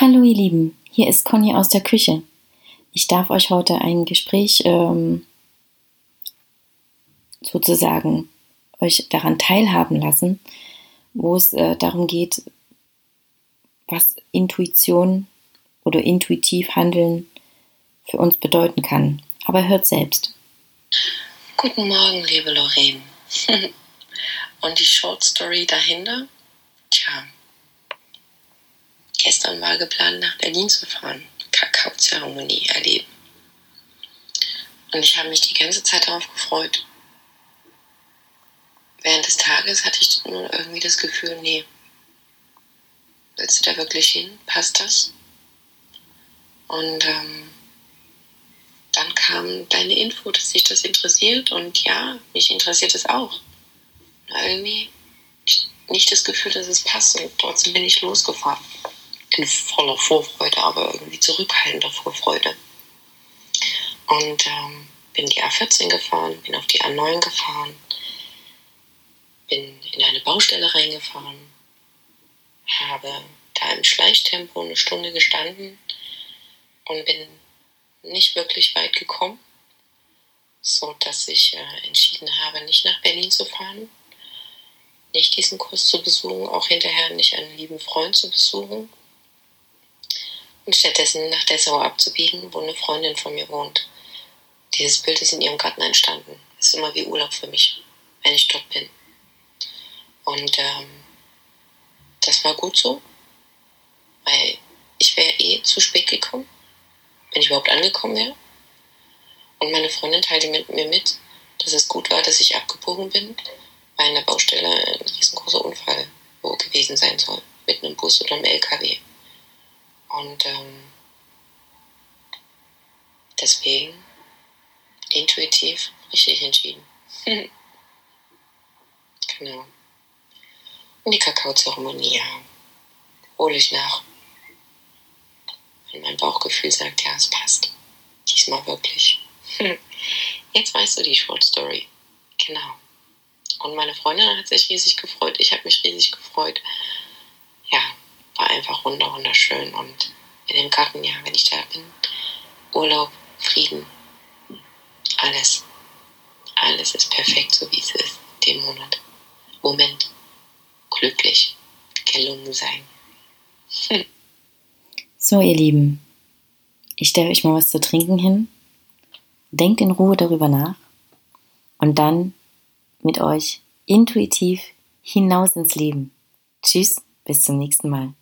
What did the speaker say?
Hallo ihr Lieben, hier ist Conny aus der Küche. Ich darf euch heute ein Gespräch ähm, sozusagen euch daran teilhaben lassen, wo es äh, darum geht, was Intuition oder intuitiv Handeln für uns bedeuten kann. Aber hört selbst. Guten Morgen, liebe Lorraine. Und die Short Story dahinter? Tja, gestern war geplant, nach Berlin zu fahren, Kakaozeremonie erleben. Und ich habe mich die ganze Zeit darauf gefreut. Während des Tages hatte ich nun irgendwie das Gefühl, nee, willst du da wirklich hin? Passt das? Und ähm, dann kam deine Info, dass sich das interessiert und ja, mich interessiert es auch. Irgendwie nicht das Gefühl, dass es passt und trotzdem bin ich losgefahren voller Vorfreude, aber irgendwie zurückhaltender Vorfreude. Und ähm, bin die A14 gefahren, bin auf die A9 gefahren, bin in eine Baustelle reingefahren, habe da im Schleichtempo eine Stunde gestanden und bin nicht wirklich weit gekommen, so dass ich äh, entschieden habe, nicht nach Berlin zu fahren, nicht diesen Kurs zu besuchen, auch hinterher nicht einen lieben Freund zu besuchen, und stattdessen nach Dessau abzubiegen, wo eine Freundin von mir wohnt. Dieses Bild ist in ihrem Garten entstanden. Ist immer wie Urlaub für mich, wenn ich dort bin. Und ähm, das war gut so, weil ich wäre eh zu spät gekommen, wenn ich überhaupt angekommen wäre. Und meine Freundin teilte mit mir mit, dass es gut war, dass ich abgebogen bin, weil in der Baustelle ein riesengroßer Unfall gewesen sein soll, mit einem Bus oder einem LKW. Und ähm, deswegen intuitiv richtig entschieden. genau. Und die Kakaozeremonie, ja, hole ich nach. Wenn mein Bauchgefühl sagt, ja, es passt. Diesmal wirklich. Jetzt weißt du die Short Story. Genau. Und meine Freundin hat sich riesig gefreut. Ich habe mich riesig gefreut. Einfach wunderschön und in dem Garten, ja, wenn ich da bin, Urlaub, Frieden, alles. Alles ist perfekt, so wie es ist, den Monat. Moment, glücklich, gelungen sein. So, ihr Lieben, ich stelle euch mal was zu trinken hin. Denkt in Ruhe darüber nach und dann mit euch intuitiv hinaus ins Leben. Tschüss, bis zum nächsten Mal.